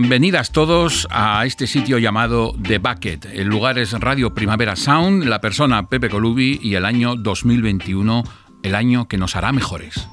Bienvenidas todos a este sitio llamado The Bucket. El lugar es Radio Primavera Sound, la persona Pepe Colubi y el año 2021, el año que nos hará mejores.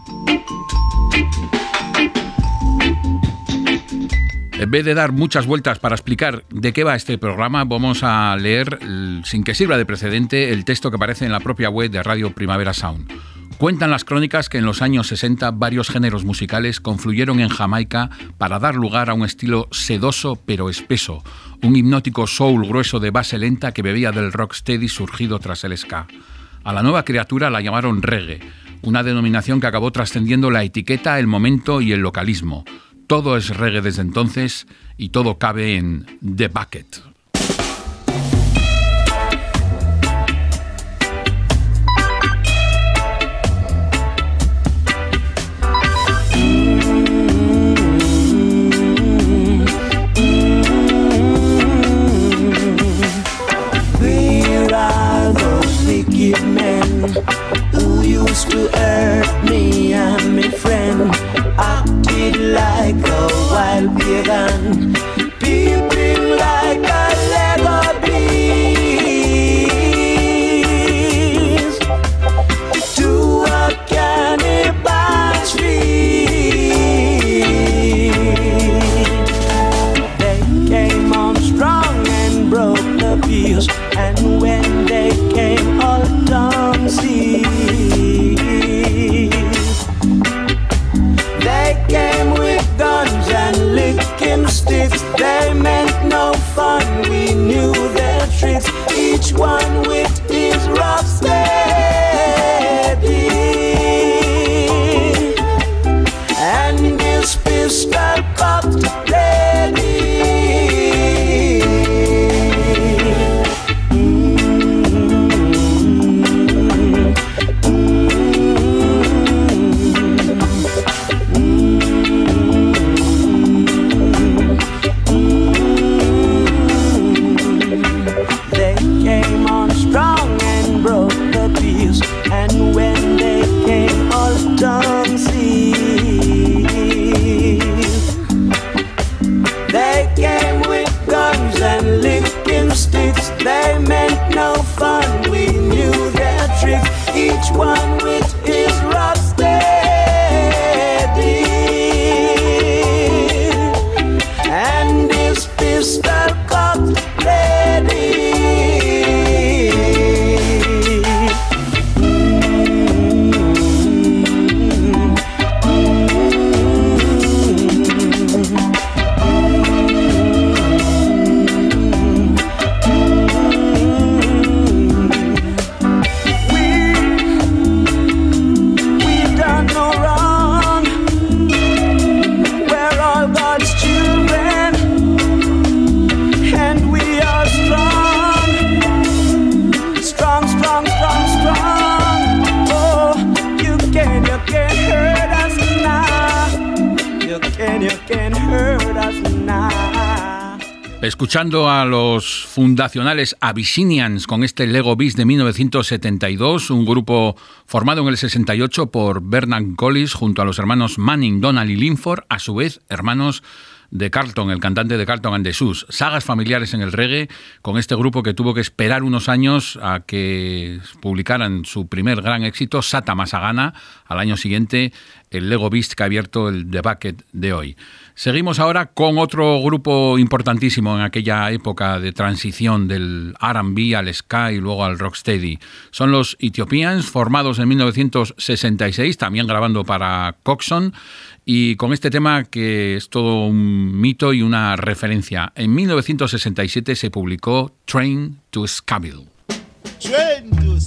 En vez de dar muchas vueltas para explicar de qué va este programa, vamos a leer, sin que sirva de precedente, el texto que aparece en la propia web de Radio Primavera Sound. Cuentan las crónicas que en los años 60 varios géneros musicales confluyeron en Jamaica para dar lugar a un estilo sedoso pero espeso, un hipnótico soul grueso de base lenta que bebía del rocksteady surgido tras el ska. A la nueva criatura la llamaron reggae, una denominación que acabó trascendiendo la etiqueta, el momento y el localismo. Todo es reggae desde entonces y todo cabe en The Bucket. A los fundacionales Abyssinians con este Lego Beast de 1972, un grupo formado en el 68 por Bernard Collis junto a los hermanos Manning, Donald y Linford, a su vez hermanos de Carlton, el cantante de Carlton and the Sus. Sagas familiares en el reggae con este grupo que tuvo que esperar unos años a que publicaran su primer gran éxito, Sata Masagana, al año siguiente el Lego Beast que ha abierto el The Bucket de hoy. Seguimos ahora con otro grupo importantísimo en aquella época de transición del RB al ska y luego al rocksteady. Son los Ethiopians, formados en 1966, también grabando para Coxon, y con este tema que es todo un mito y una referencia. En 1967 se publicó Train to Scaville. Train to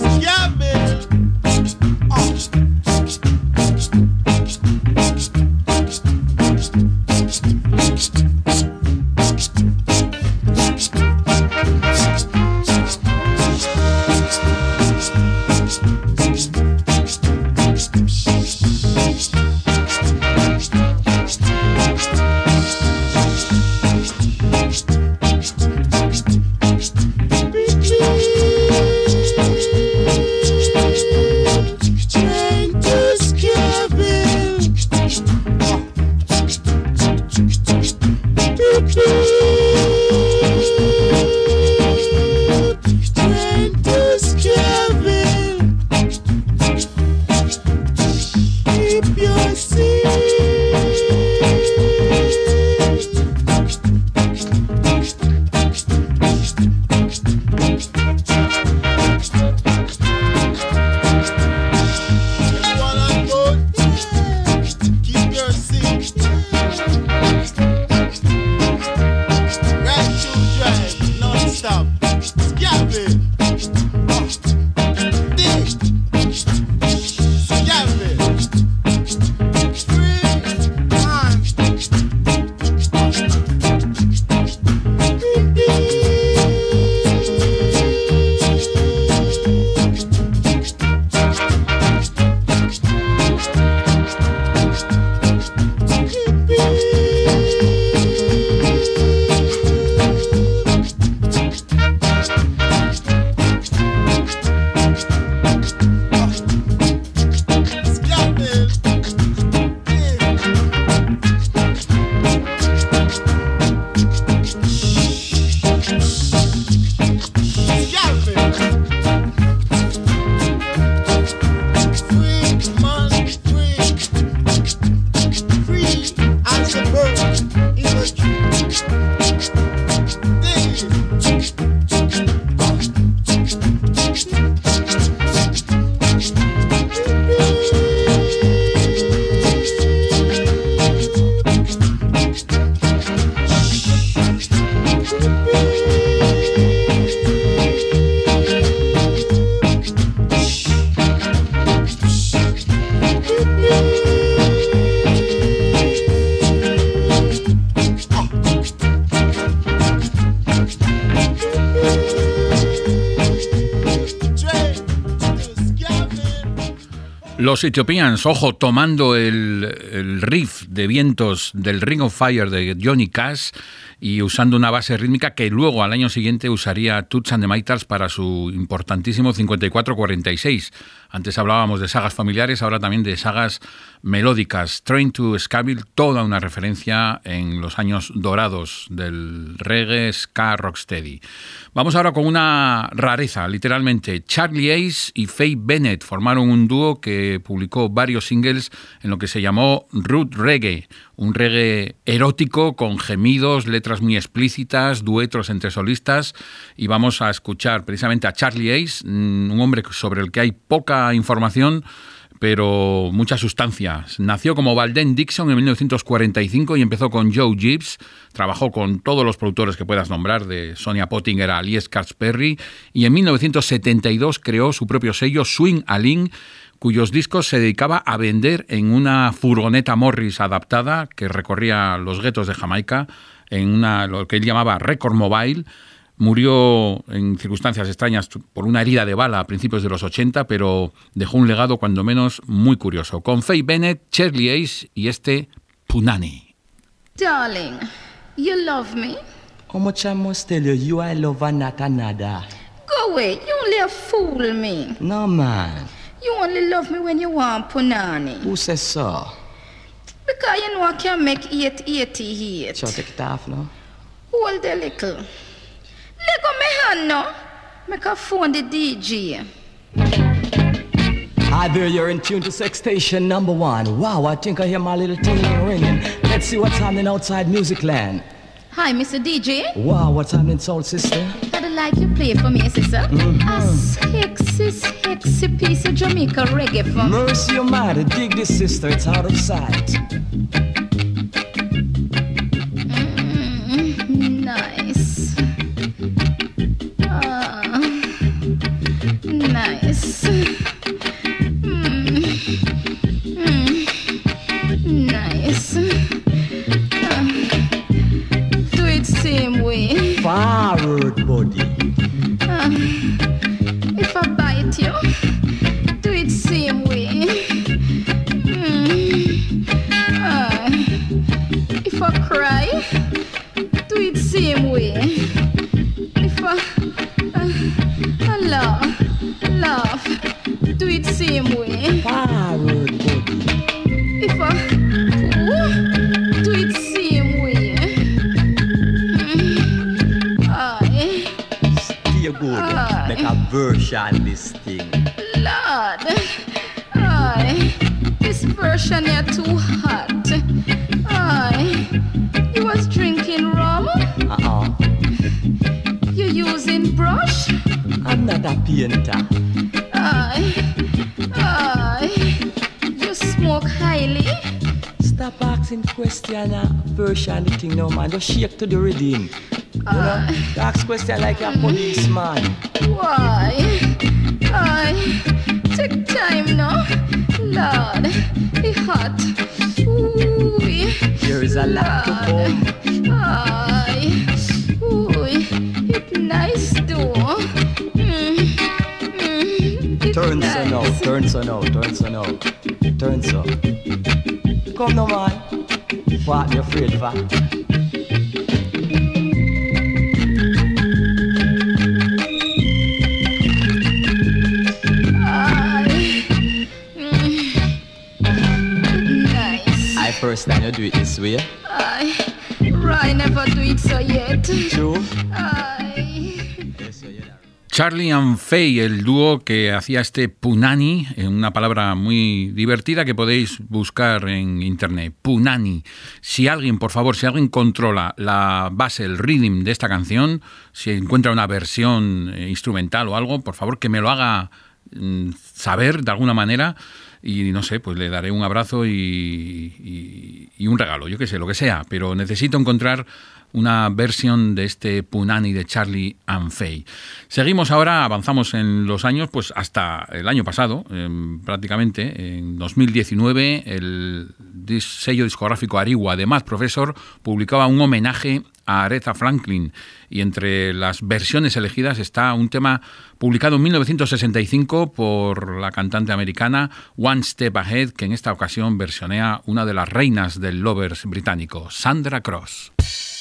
Los ojo, tomando el, riff de vientos del Ring of Fire de Johnny Cash y usando una base rítmica que luego al año siguiente usaría Toots and the para su importantísimo 54-46. Antes hablábamos de sagas familiares, ahora también de sagas melódicas. Train to Scaville, toda una referencia en los años dorados del reggae, ska, rocksteady. Vamos ahora con una rareza, literalmente. Charlie Ace y Faye Bennett formaron un dúo que publicó varios singles en lo que se llamó Root Reggae, un reggae erótico con gemidos, letras muy explícitas, duetos entre solistas. Y vamos a escuchar precisamente a Charlie Ace, mm, un hombre sobre el que hay poca información, pero mucha sustancia. Nació como Valden Dixon en 1945 y empezó con Joe Gibbs. Trabajó con todos los productores que puedas nombrar, de Sonia Pottinger a Alice Perry, y en 1972 creó su propio sello Swing Alin, cuyos discos se dedicaba a vender en una furgoneta Morris adaptada que recorría los guetos de Jamaica en una, lo que él llamaba Record Mobile Murió en circunstancias extrañas por una herida de bala a principios de los 80, pero dejó un legado cuando menos muy curioso. Con Faye Bennett, Charlie Ace y este Punani. Darling, you love me? How much I must tell you, you I love not another. Go away, you only fool me. No, man. You only love me when you want punani. Who says so? Because you know I can make 880 here. Shall take it off now? Hold a little. Let go me hand now. Make a phone the DJ. Hi there, you're in tune to Sex Station number one. Wow, I think I hear my little ting ringing. Let's see what's happening outside Music Land. Hi, Mr. DJ. Wow, what's happening, soul sister? I'd like you play for me, sister. Mm-hmm. A sexy, sexy piece of Jamaica reggae for me. Mercy Almighty, dig this sister, it's out of sight. Nice. Ah, do it same way. Forward, buddy. Ah, if I bite you, version this thing. Lord, aye, this version here too hot. Aye, you was drinking rum, Uh-uh. you using brush. I'm not a painter. Aye, aye, you smoke highly. Stop asking question uh, version the thing no man. Just shake to the rhythm. You know? Ask question like a policeman. Why? Aye, take time now. Lord, it hot. Ooh, There is a lot to come. Aye, ooh, it nice though. Mm, mm, it Turn so nice. now, turn so now, turn so now. Turn so. Come no man. What you afraid for? First time you do it this way. Aye, Right, never do it so yet. True. Charlie and Faye, el dúo que hacía este punani, en una palabra muy divertida que podéis buscar en internet. Punani. Si alguien, por favor, si alguien controla la base, el rhythm de esta canción, si encuentra una versión eh, instrumental o algo, por favor que me lo haga mm, saber de alguna manera y no sé, pues le daré un abrazo y, y- un regalo, yo qué sé, lo que sea, pero necesito encontrar una versión de este Punani de Charlie and. Seguimos ahora, avanzamos en los años, pues hasta el año pasado, em, prácticamente, en 2019, el sello discográfico Ariwa de Matt Professor publicaba un homenaje a Aretha Franklin y entre las versiones elegidas está un tema publicado en 1965 por la cantante americana One Step Ahead, que en esta ocasión versionea una de las reinas del lovers británico, Sandra Cross.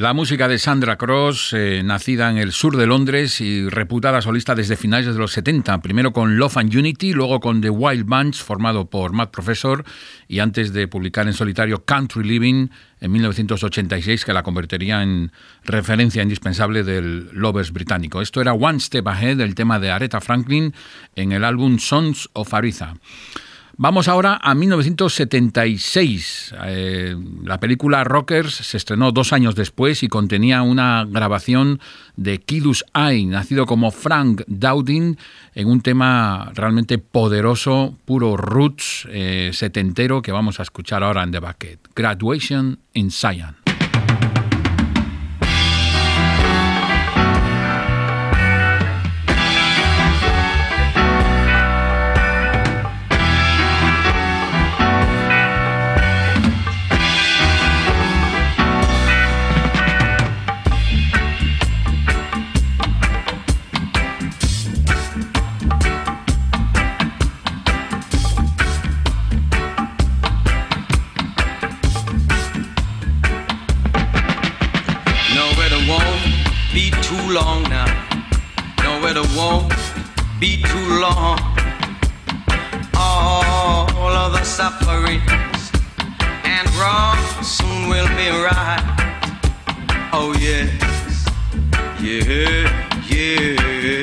La música de Sandra Cross, eh, nacida en el sur de Londres y reputada solista desde finales de los 70, primero con Love and Unity, luego con The Wild Bunch, formado por Matt Professor, y antes de publicar en solitario Country Living en 1986, que la convertiría en referencia indispensable del Lovers británico. Esto era One Step Ahead, el tema de Aretha Franklin, en el álbum Sons of Aretha. Vamos ahora a 1976. Eh, la película Rockers se estrenó dos años después y contenía una grabación de Kidus Eye, nacido como Frank Dowding, en un tema realmente poderoso, puro roots eh, setentero que vamos a escuchar ahora en The Bucket. Graduation in Zion. No, it won't be too long. All of the sufferings and wrongs soon will be right. Oh, yes, yeah, yeah.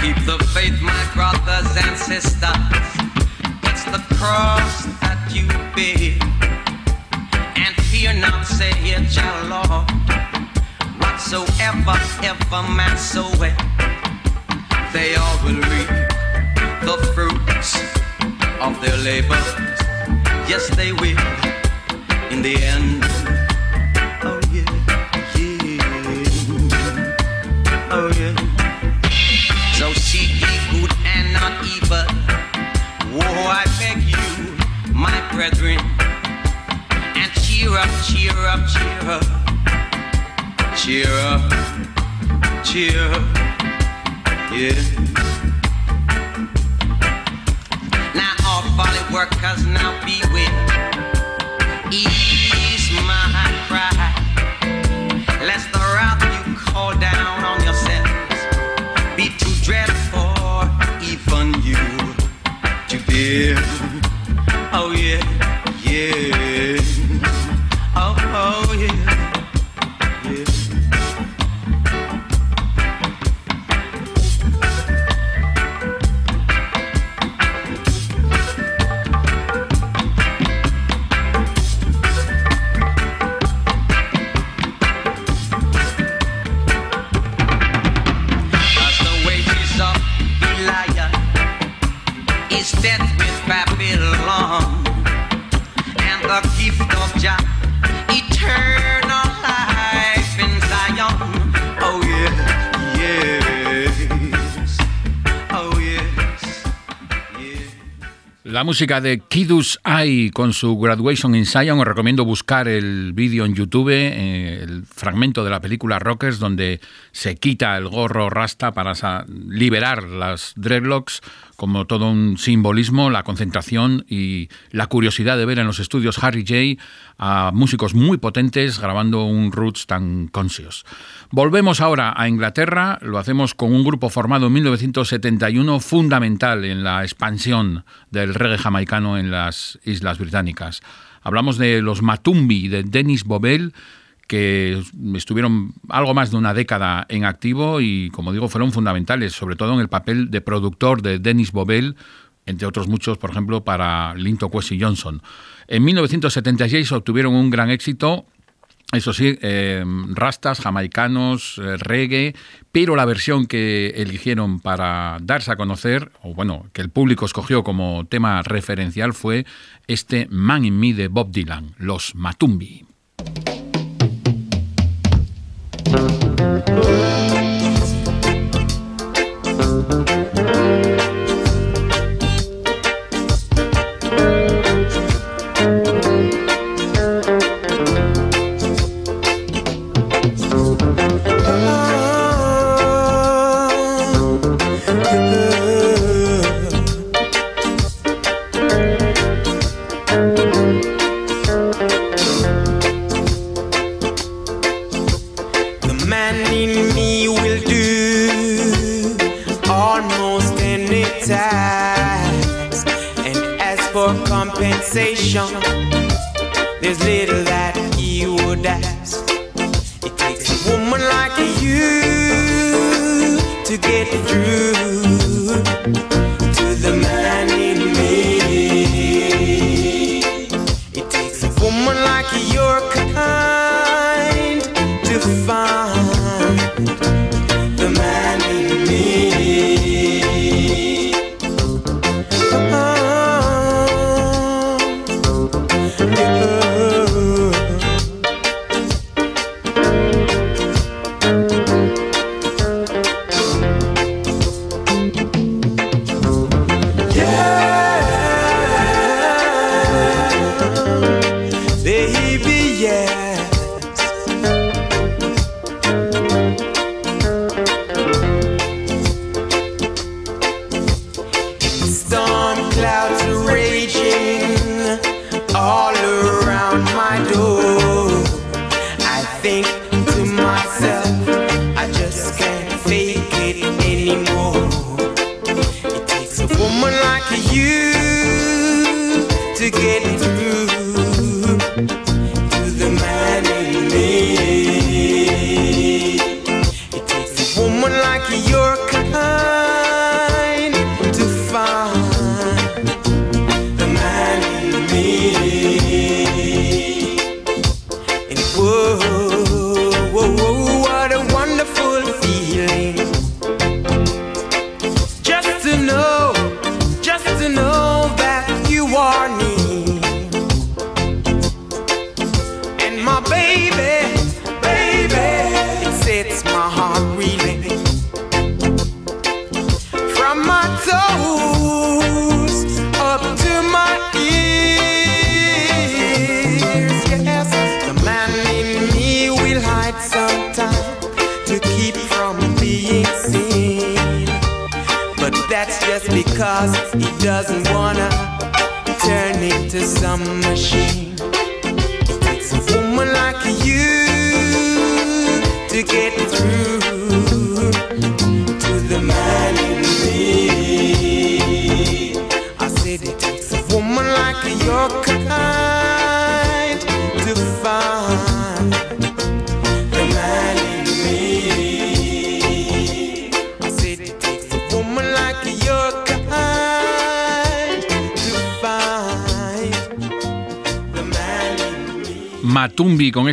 Keep the faith, my brothers and sisters. It's the cross that you bear and fear not, say it, your Lord. Whatsoever, ever ever, man soweth, they all will reap the fruits of their labor. Yes, they will in the end. Oh yeah. Oh yeah. So ye good and not evil. Whoa, I beg you, my brethren and cheer up, cheer up, cheer up, cheer up, cheer up, yeah. Now all folly workers now beware, La música de Kidus Eye con su Graduation in Zion. Os recomiendo buscar el vídeo en YouTube, eh, el fragmento de la película Rockers, donde se quita el gorro rasta para liberar las dreadlocks como todo un simbolismo, la concentración y la curiosidad de ver en los estudios Harry J a músicos muy potentes grabando un roots tan conscious. Volvemos ahora a Inglaterra, lo hacemos con un grupo formado en 1971 fundamental en la expansión del reggae jamaicano en las Islas Británicas. Hablamos de los Matumbi de Dennis Bobel, que estuvieron algo más de una década en activo y, como digo, fueron fundamentales, sobre todo en el papel de productor de Dennis Bobel, entre otros muchos, por ejemplo, para Linton Kwesi Johnson. En 1976 obtuvieron un gran éxito eso sí, eh, rastas, jamaicanos, eh, reggae, pero la versión que eligieron para darse a conocer, o bueno, que el público escogió como tema referencial fue este Man in Me de Bob Dylan, los Matumbi. Thank you. 香。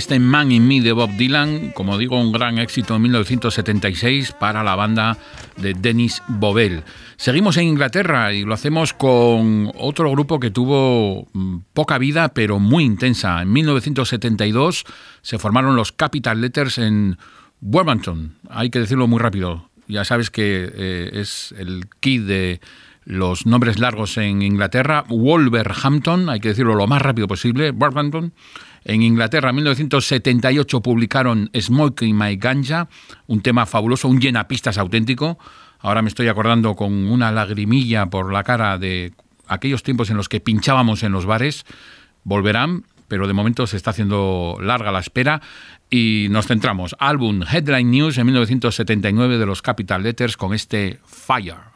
Este Man in Me de Bob Dylan, como digo, un gran éxito en 1976 para la banda de Dennis Bobel. Seguimos en Inglaterra y lo hacemos con otro grupo que tuvo mm, poca vida pero muy intensa. En 1972 se formaron los Capital Letters en Wolverhampton. Hay que decirlo muy rápido. Ya sabes que eh, es el kit de los nombres largos en Inglaterra. Wolverhampton, hay que decirlo lo más rápido posible, Wolverhampton. En Inglaterra, en 1978, publicaron Smoking My Ganja, un tema fabuloso, un llenapistas auténtico. Ahora me estoy acordando con una lagrimilla por la cara de aquellos tiempos en los que pinchábamos en los bares. Volverán, pero de momento se está haciendo larga la espera y nos centramos. Álbum Headline News en 1979 de los Capital Letters con este Fire.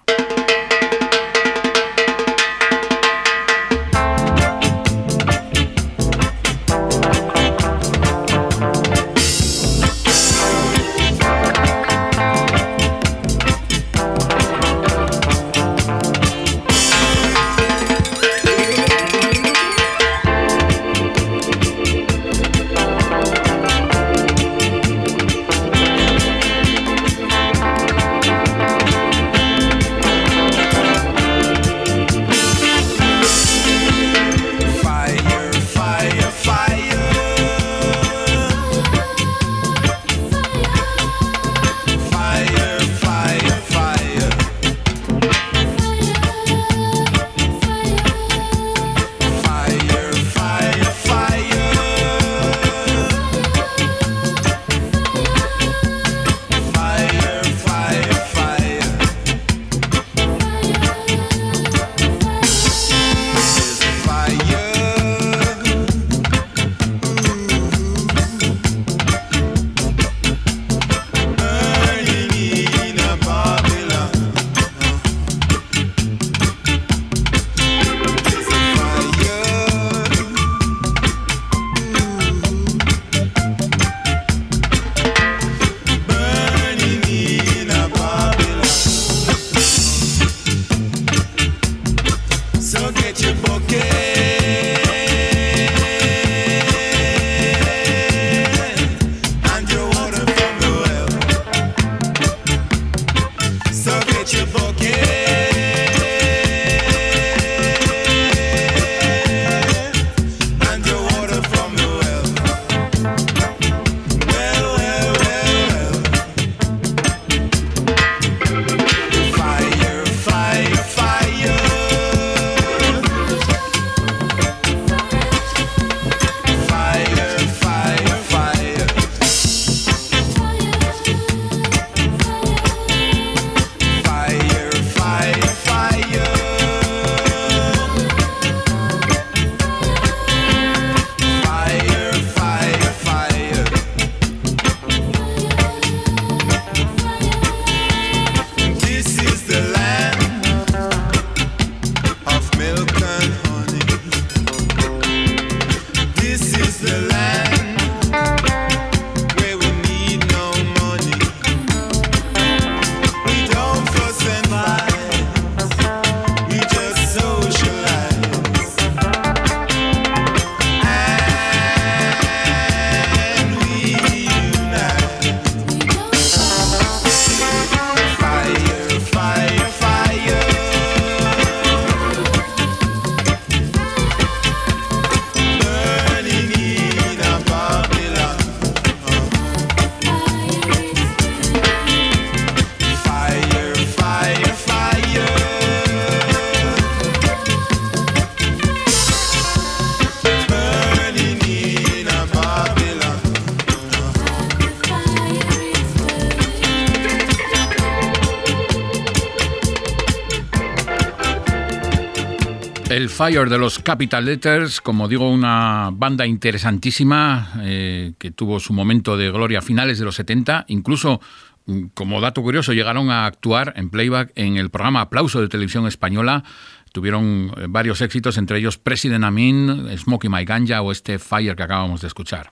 Fire de los Capital Letters, como digo, una banda interesantísima eh, que tuvo su momento de gloria a finales de los 70, incluso mm, como dato curioso, llegaron a actuar en playback en el programa Aplauso de Televisión Española. Tuvieron eh, varios éxitos, entre ellos President Amin, Smokey My Ganja o este Fire que acabamos de escuchar.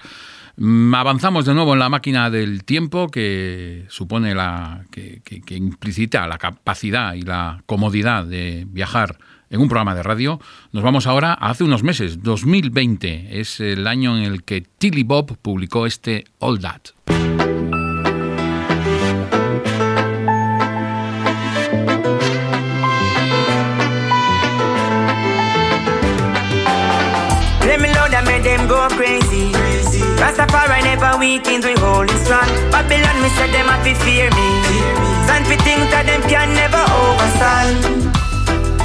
Mm, avanzamos de nuevo en la máquina del tiempo que supone la. que, que implicita la capacidad y la comodidad de viajar en un programa de radio. Nos vamos ahora a hace unos meses, 2020. Es el año en el que Tilly Bob publicó este All That. Them.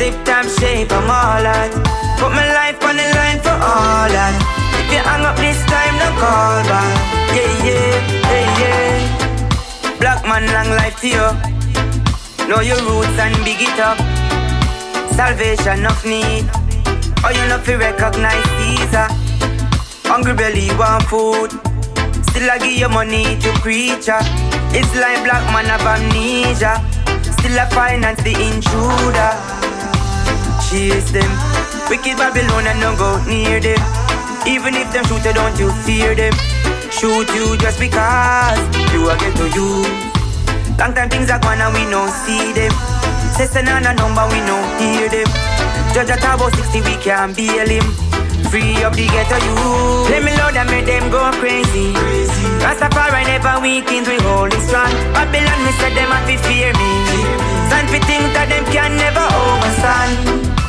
Tip top shape, I'm all that. Put my life on the line for all that. If you hang up this time, no call back. Yeah, yeah, yeah, yeah. Black man, long life to you. Know your roots and big it up. Salvation of need. Oh, you not fi recognize Caesar. Hungry belly want food. Still I give you money to preacher. Uh. It's like black man of amnesia. Still I finance the intruder. Chase them. Wicked Babylon and don't go near them. Even if them shoot you, don't you fear them. Shoot you just because you are get to you. Long time things are gone and we no see them. Say on a number, we no hear them. Judge at about 60, we can't bail him. Free up the ghetto you. Let me load and make them go crazy. Rastafari never weakens, we hold it strong. Babylon, me said them have to fear me. Stand for things that them can never overstand.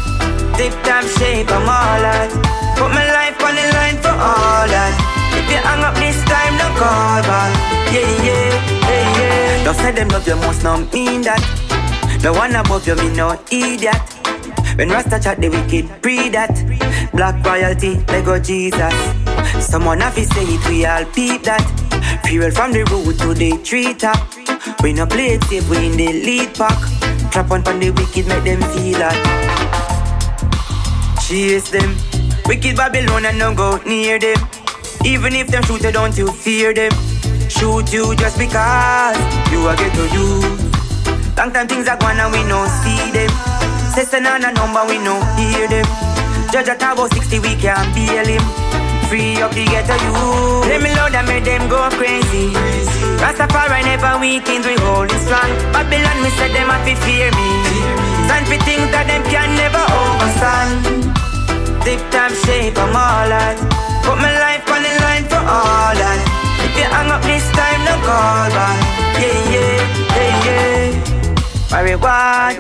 Tip top shape, I'm all that. Put my life on the line for all that. If you hang up this time, no call back. Yeah, yeah, yeah, yeah. Don't say them love you most, not mean that. No one above you, me no idiot. When Rasta chat the wicked, pre that. Black royalty, Lego Jesus. Someone have to say it, we all peep that. Fuel from the root to the tree top. We no play safe, we in the lead pack. Trap on from the wicked, make them feel that. Chase them. Wicked Babylon and don't go near them. Even if them shoot you, don't you fear them. Shoot you just because you are get to you. Long time things are gone and we no see them. Send on a number, we no hear them. Judge at about 60, we can't bail him. Free up the ghetto you. Let me load and make them go crazy. Rastafari never weakens, we hold it strong. Babylon, me said them have to fear me. Stand for things that them can never overstand. Tip top shape, I'm all that. Put my life on the line for all that. If you hang up this time, no call back. Yeah, yeah, yeah, yeah. My reward.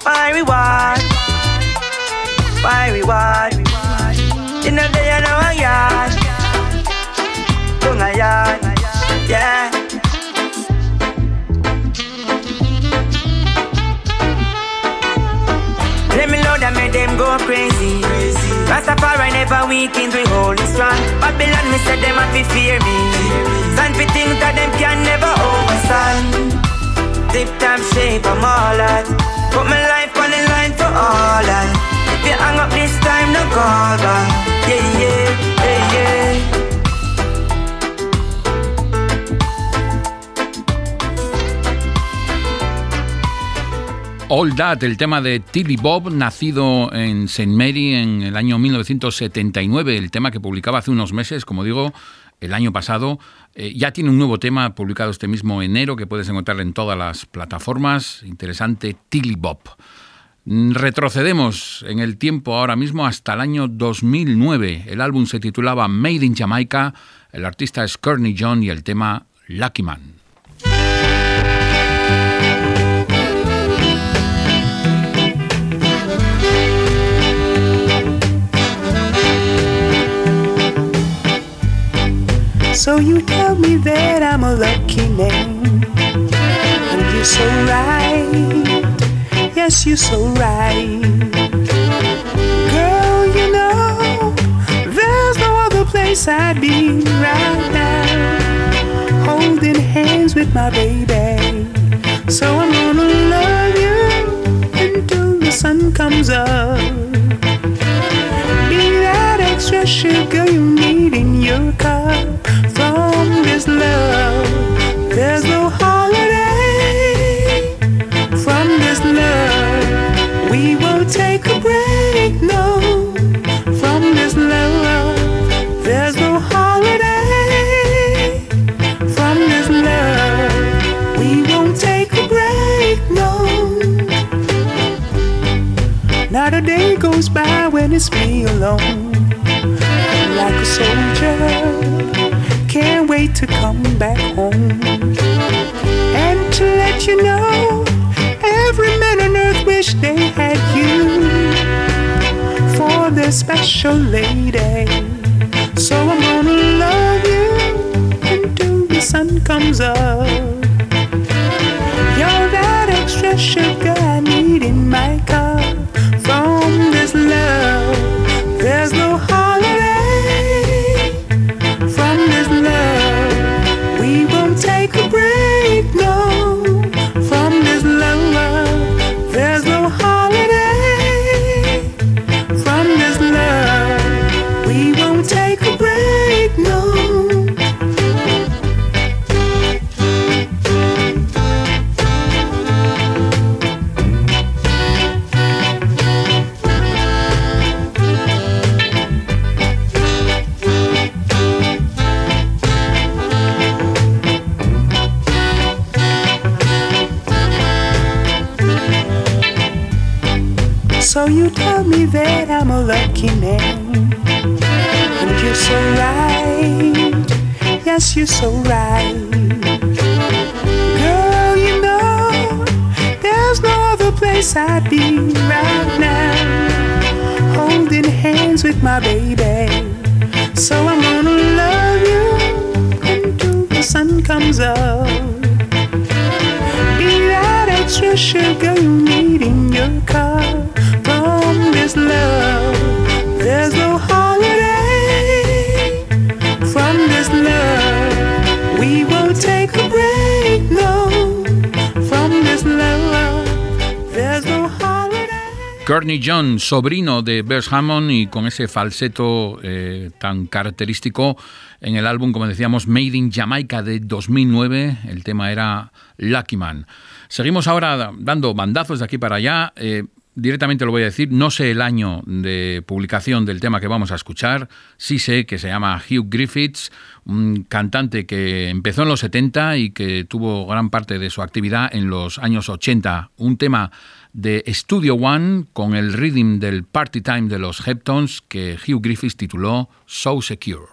My reward. My reward. In the day I know a yard. Tung a yard. Them go crazy. Rastafari never weakens, we hold it strong. Babylon, me said them have to fear me. Stand for things that them can never overstand. Tip time shape, I'm all that. Put my life on the line for all that. If you hang up this time, no call back. Yeah, yeah, yeah, yeah. All That, el tema de Tilly Bob, nacido en St. Mary en el año 1979, el tema que publicaba hace unos meses, como digo, el año pasado. Eh, ya tiene un nuevo tema publicado este mismo enero que puedes encontrar en todas las plataformas. Interesante, Tilly Bob. Mm, Retrocedemos en el tiempo ahora mismo hasta el año 2009. El álbum se titulaba Made in Jamaica, el artista es Kearney John y el tema Lucky Man. So you tell me that I'm a lucky man. And you're so right. Yes, you're so right. Girl, you know, there's no other place I'd be right now. Holding hands with my baby. So I'm gonna love you until the sun comes up. Be that extra sugar you need in your cup There's no holiday from this love. We won't take a break, no, from this love. There's no holiday from this love. We won't take a break, no. Not a day goes by when it's me alone. Like a soldier, wait to come back home. And to let you know, every man on earth wish they had you for their special lady. So I'm gonna love you until the sun comes up. You're that extra sugar John, sobrino de Bers Hammond y con ese falseto eh, tan característico en el álbum, como decíamos, Made in Jamaica de 2009. El tema era Lucky Man. Seguimos ahora dando bandazos de aquí para allá. Eh, directamente lo voy a decir, no sé el año de publicación del tema que vamos a escuchar, sí sé que se llama Hugh Griffiths, un cantante que empezó en los 70 y que tuvo gran parte de su actividad en los años 80, un tema de Studio One con el rhythm del Party Time de los Heptones que Hugh Griffiths tituló So Secure.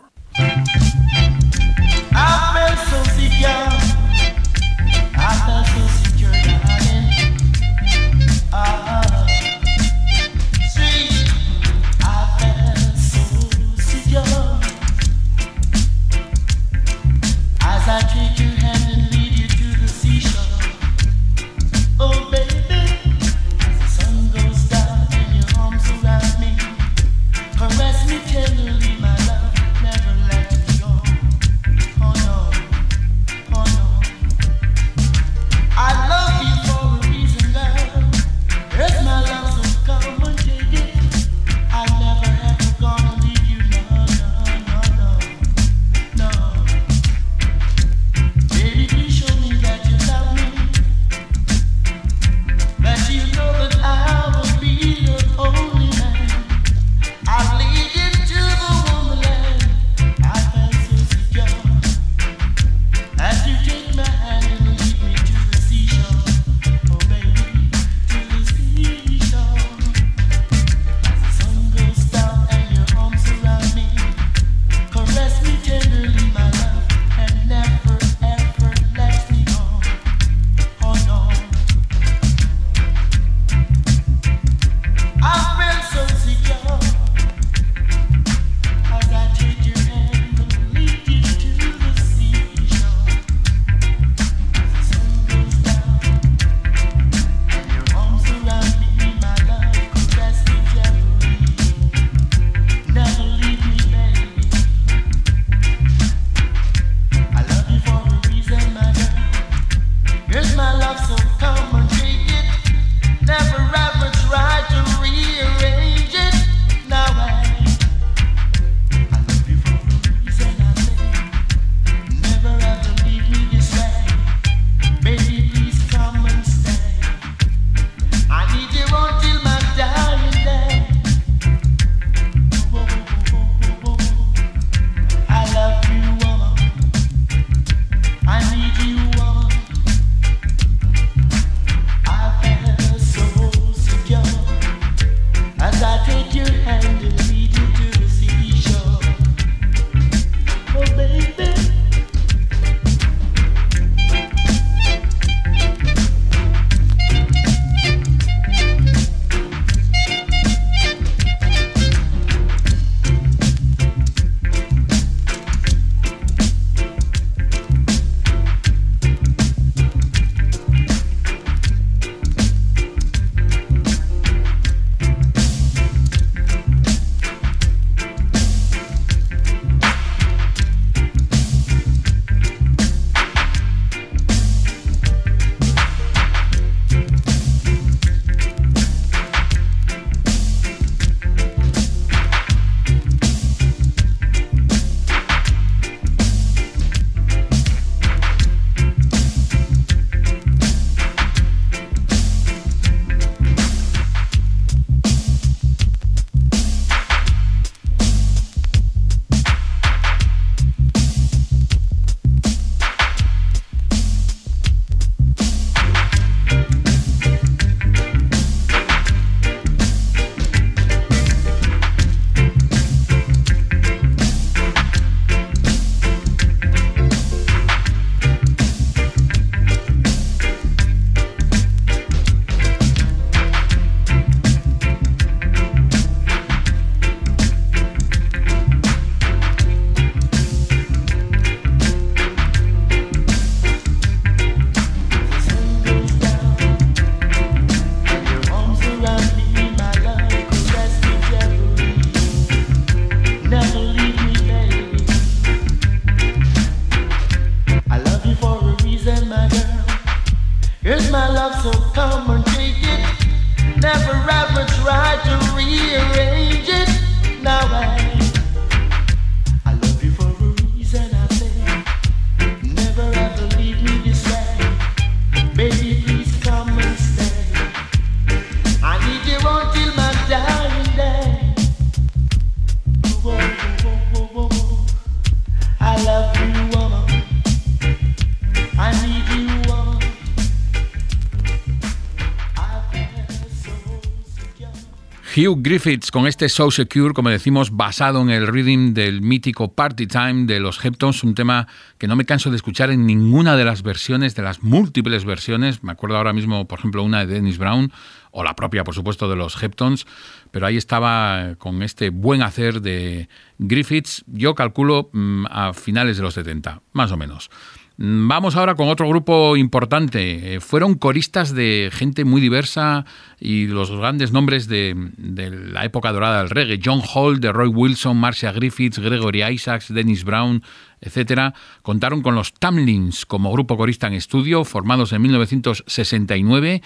Hugh Griffiths con este So Secure, como decimos, basado en el rhythm del mítico Party Time de los Heptons, un tema que no me canso de escuchar en ninguna de las versiones, de las múltiples versiones. Me acuerdo ahora mismo, por ejemplo, una de Dennis Brown o la propia, por supuesto, de los Heptons, pero ahí estaba con este buen hacer de Griffiths, yo calculo mm, a finales de los 70, más o menos. Mm, vamos ahora con otro grupo importante. Eh, fueron coristas de gente muy diversa y los grandes nombres de, la época dorada del reggae. John Hall, de Roy Wilson, Marcia Griffiths, Gregory Isaacs, Dennis Brown, etcétera, contaron con los Tamlins como grupo corista en estudio, formados en 1969.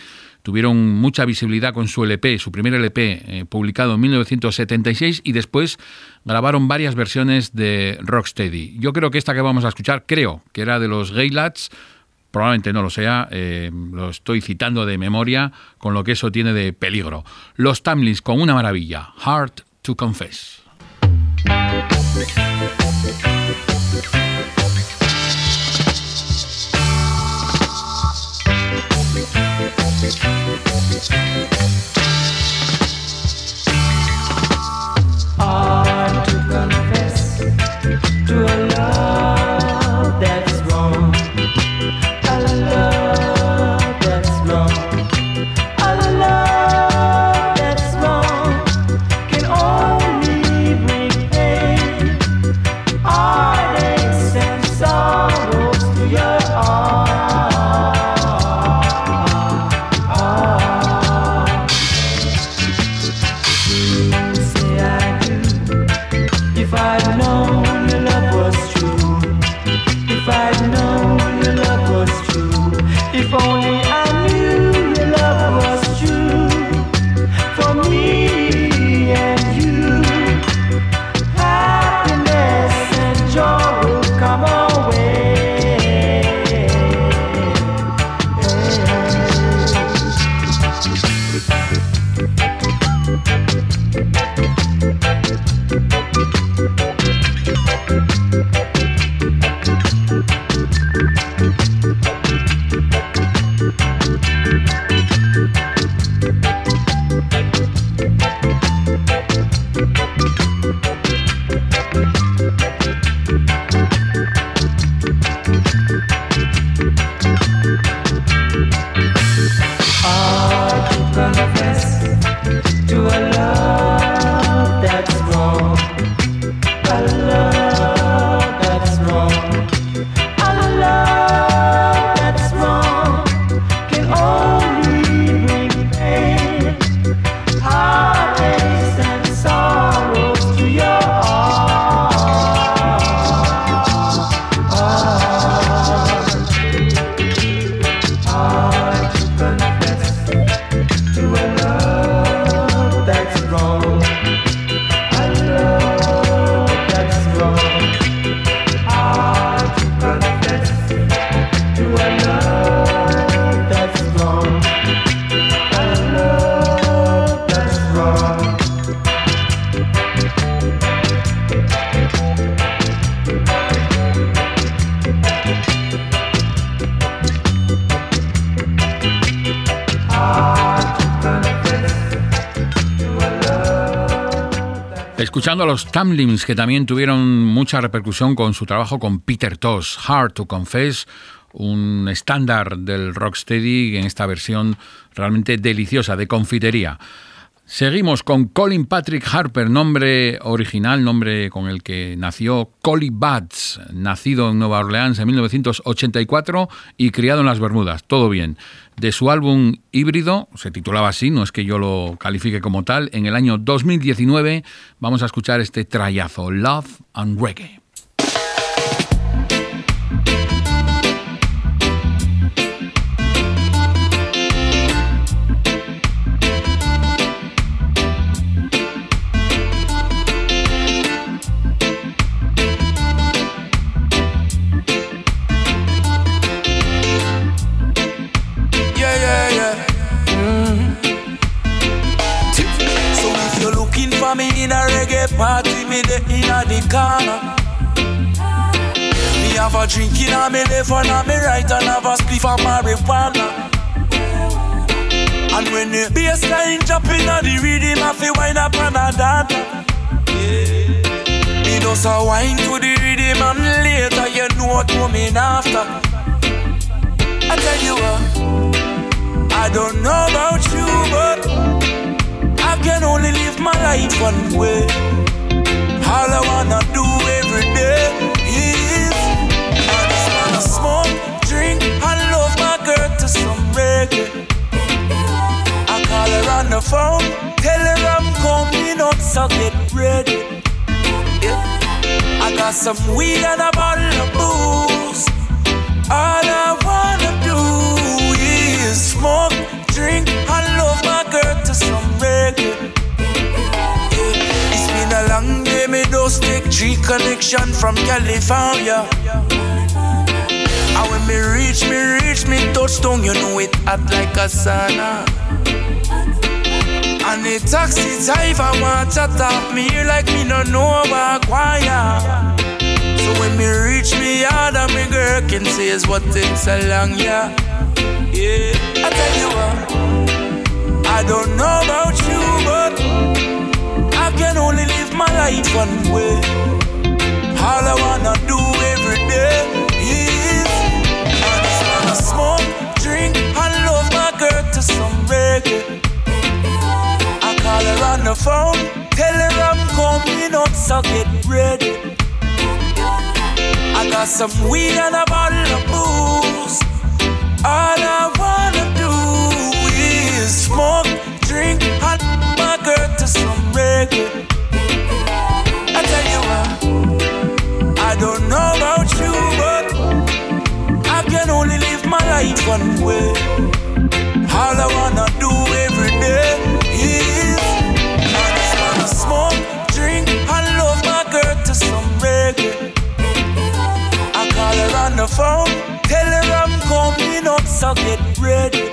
Tuvieron mucha visibilidad con su LP, su primer LP, eh, publicado en 1976, y después grabaron varias versiones de Rocksteady. Yo creo que esta que vamos a escuchar, creo que era de los Gaylats, probablemente no lo sea, eh, lo estoy citando de memoria, con lo que eso tiene de peligro. Los Tamlins con una maravilla, Hard to Confess. Hard to confess to a love. Escuchando a los Tamlins, que también tuvieron mucha repercusión con su trabajo con Peter Tosh, Hard to Confess, un estándar del rocksteady en esta versión realmente deliciosa, de confitería. Seguimos con Colin Patrick Harper, nombre original, nombre con el que nació Collie Buds, nacido en Nueva Orleans en 1984 y criado en las Bermudas. Todo bien de su álbum híbrido, se titulaba así, no es que yo lo califique como tal, en el año 2019 vamos a escuchar este trayazo, Love and Reggae. Party me the inna the corner. Me have a drink inna me left and on me right and have a spliff of marijuana. And when the bassline jumping on the rhythm, I feel wind up on a dance. Me just a wine to the rhythm and later you know what coming after. I tell you what, I don't know about you, but I can only live my life one way. All I wanna do every day is I just wanna smoke, drink, and love my girl to some reggae. I call her on the phone, tell her I'm coming up, so get ready. Yeah. I got some weed and a bottle of booze. All I wanna do is smoke, three connection from California. And when me reach, me reach, me touchdown, you know it hot like a sauna. And the taxi driver want to talk me here like me no know about choir. So when me reach me yard and me girl can say is what takes so long, yeah. Yeah, I tell you what, I don't know about you, but I can only live my life one way. All I wanna do every day is I just wanna smoke, drink, and love my girl to some reggae. I call her on the phone, tell her I'm coming up, so get ready. I got some weed and a bottle one way. All I wanna do every day is I just wanna smoke, drink, and love my girl to some reggae. I call her on the phone, tell her I'm coming up, so get ready.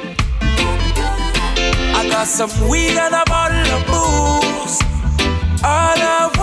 I got some weed and a bottle of booze. All I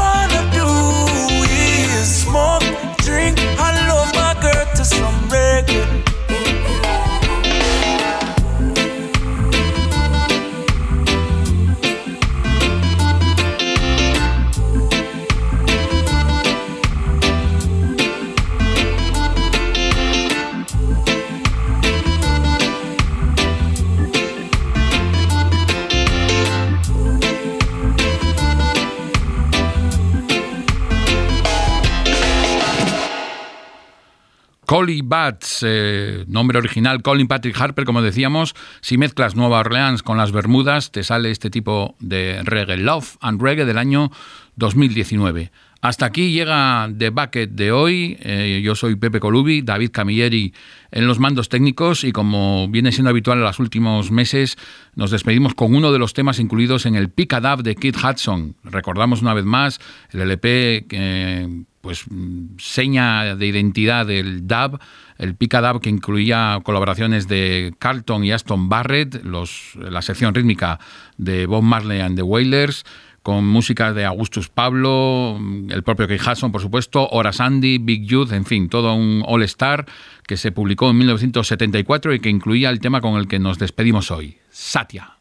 Collie Bats, eh, nombre original Colin Patrick Harper, como decíamos, si mezclas Nueva Orleans con las Bermudas, te sale este tipo de reggae, Love and Reggae del año 2019. Hasta aquí llega The Bucket de hoy. Eh, yo soy Pepe Colubi, David Camilleri en los mandos técnicos y como viene siendo habitual en los últimos meses, nos despedimos con uno de los temas incluidos en el Picadab de Kid Hudson. Recordamos una vez más el LP que pues seña de identidad del dub, el Picadab que incluía colaboraciones de Carlton y Aston Barrett, los, la sección rítmica de Bob Marley and the Wailers, con música de Augustus Pablo, el propio Keith Hudson, por supuesto, Horace Sandy, Big Youth, en fin, todo un all-star que se publicó en 1974 y que incluía el tema con el que nos despedimos hoy, Satya.